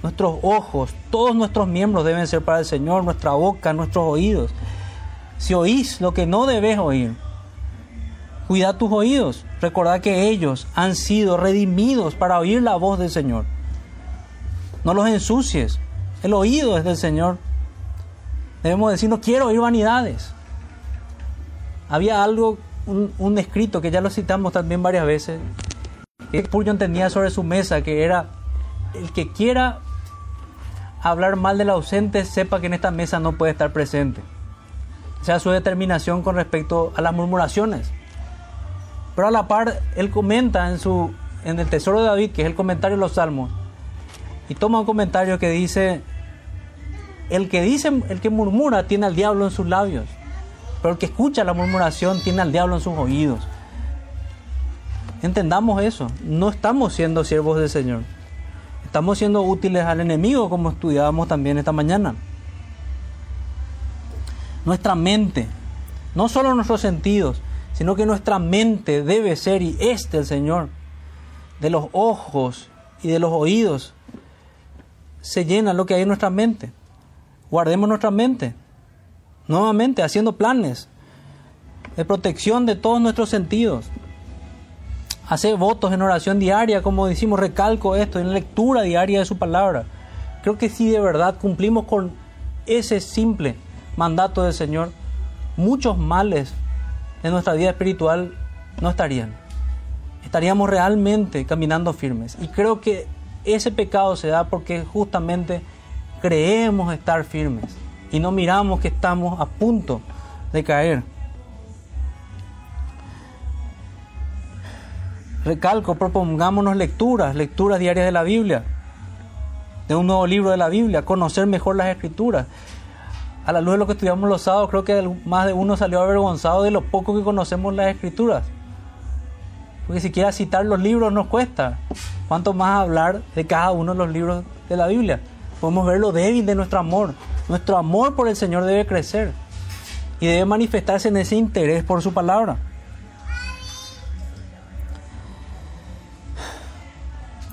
Nuestros ojos, todos nuestros miembros deben ser para el Señor, nuestra boca, nuestros oídos. Si oís lo que no debes oír, Cuida tus oídos. Recordad que ellos han sido redimidos para oír la voz del Señor. No los ensucies. El oído es del Señor. Debemos decir, no quiero oír vanidades. Había algo, un, escrito que ya lo citamos también varias veces, que Spurgeon tenía sobre su mesa, que era, el que quiera hablar mal del ausente, sepa que en esta mesa no puede estar presente. O sea, su determinación con respecto a las murmuraciones. Pero a la par, él comenta en su, en el Tesoro de David, que es el comentario de los Salmos, y toma un comentario que dice, el que dice, el que murmura tiene al diablo en sus labios, pero el que escucha la murmuración tiene al diablo en sus oídos. Entendamos eso, no estamos siendo siervos del Señor, estamos siendo útiles al enemigo como estudiábamos también esta mañana. Nuestra mente, no solo nuestros sentidos, sino que nuestra mente debe ser y es del Señor, de los ojos y de los oídos se llena lo que hay en nuestra mente. Guardemos nuestra mente. Nuevamente, haciendo planes de protección de todos nuestros sentidos. Hacer votos en oración diaria, como decimos, recalco esto, en lectura diaria de su palabra. Creo que si de verdad cumplimos con ese simple mandato del Señor, muchos males en nuestra vida espiritual no estarían. Estaríamos realmente caminando firmes. Y creo que ese pecado se da porque justamente creemos estar firmes y no miramos que estamos a punto de caer. Recalco, propongámonos lecturas, lecturas diarias de la Biblia, de un nuevo libro de la Biblia, conocer mejor las escrituras. A la luz de lo que estudiamos los sábados, creo que más de uno salió avergonzado de lo poco que conocemos las escrituras. Porque siquiera citar los libros nos cuesta. ¿Cuánto más hablar de cada uno de los libros de la Biblia? Podemos ver lo débil de nuestro amor. Nuestro amor por el Señor debe crecer y debe manifestarse en ese interés por su palabra.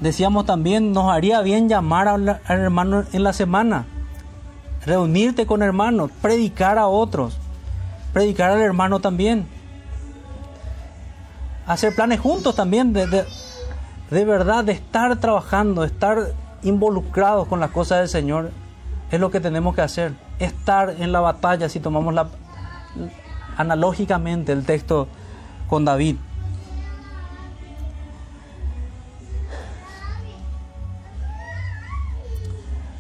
Decíamos también, nos haría bien llamar al hermano en la semana, reunirte con hermanos, predicar a otros, predicar al hermano también hacer planes juntos también, de, de, verdad, de estar trabajando, de estar involucrados con las cosas del Señor, es lo que tenemos que hacer. Estar en la batalla, si tomamos la, analógicamente el texto con David.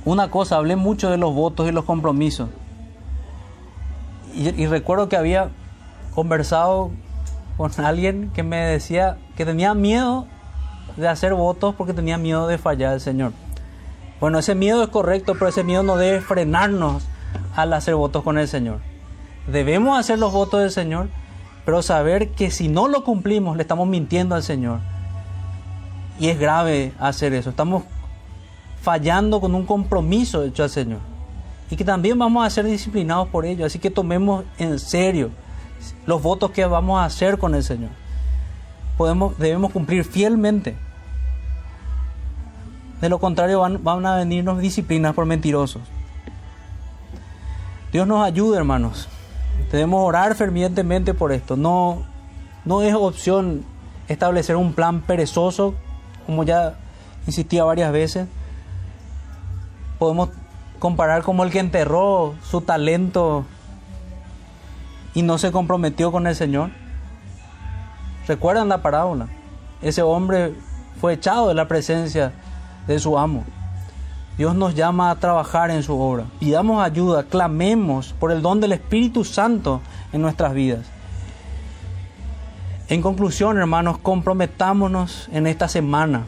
Una cosa, hablé mucho de los votos y los compromisos. y recuerdo que había conversado con alguien que me decía que tenía miedo de hacer votos porque tenía miedo de fallar al Señor. Bueno, ese miedo es correcto, pero ese miedo no debe frenarnos al hacer votos con el Señor. Debemos hacer los votos del Señor, pero saber que si no lo cumplimos le estamos mintiendo al Señor. Y es grave hacer eso. Estamos fallando con un compromiso hecho al Señor. Y que también vamos a ser disciplinados por ello. Así que tomemos en serio los votos que vamos a hacer con el Señor. Podemos, debemos cumplir fielmente. De lo contrario van, van a venirnos disciplinas por mentirosos. Dios nos ayude, hermanos. Debemos orar fervientemente por esto. No, no es opción establecer un plan perezoso, como ya insistía varias veces. Podemos comparar como el que enterró su talento y no se comprometió con el Señor. ¿Recuerdan la parábola? Ese hombre fue echado de la presencia de su amo. Dios nos llama a trabajar en su obra. Pidamos ayuda, clamemos por el don del Espíritu Santo en nuestras vidas. En conclusión, hermanos, comprometámonos en esta semana.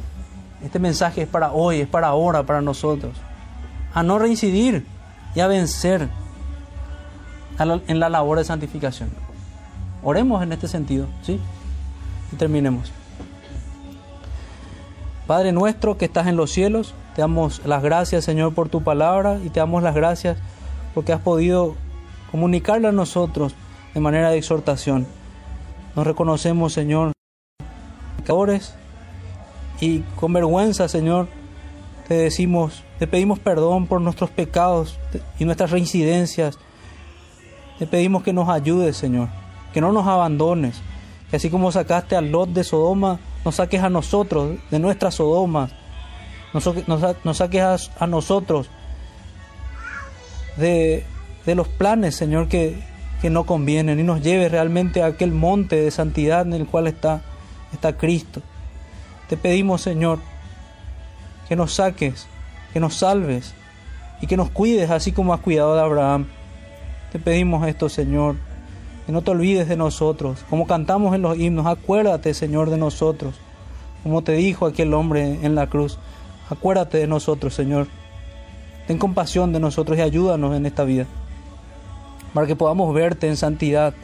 Este mensaje es para hoy, es para ahora, para nosotros. A no reincidir y a vencer en la labor de santificación. Oremos en este sentido, ¿sí? Y terminemos. Padre nuestro que estás en los cielos, te damos las gracias, Señor, por tu palabra y te damos las gracias porque has podido comunicarla a nosotros de manera de exhortación. Nos reconocemos, Señor, pecadores y con vergüenza, Señor, te decimos, te pedimos perdón por nuestros pecados y nuestras reincidencias te pedimos que nos ayudes, Señor, que no nos abandones, que así como sacaste a Lot de Sodoma, nos saques a nosotros de nuestra Sodoma, nos, saques a, nosotros de, los planes, Señor, que, no convienen y nos lleves realmente a aquel monte de santidad en el cual está, está Cristo. Te pedimos, Señor, que nos saques, que nos salves y que nos cuides así como has cuidado de Abraham. Te pedimos esto, Señor. Que no te olvides de nosotros. Como cantamos en los himnos, acuérdate, Señor, de nosotros. como te dijo aquel hombre en la cruz, acuérdate de nosotros, Señor. Ten compasión de nosotros y ayúdanos en esta vida, para que podamos verte en santidad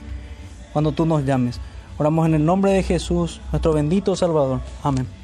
cuando tú nos llames. Oramos en el nombre de Jesús, nuestro bendito Salvador. Amén.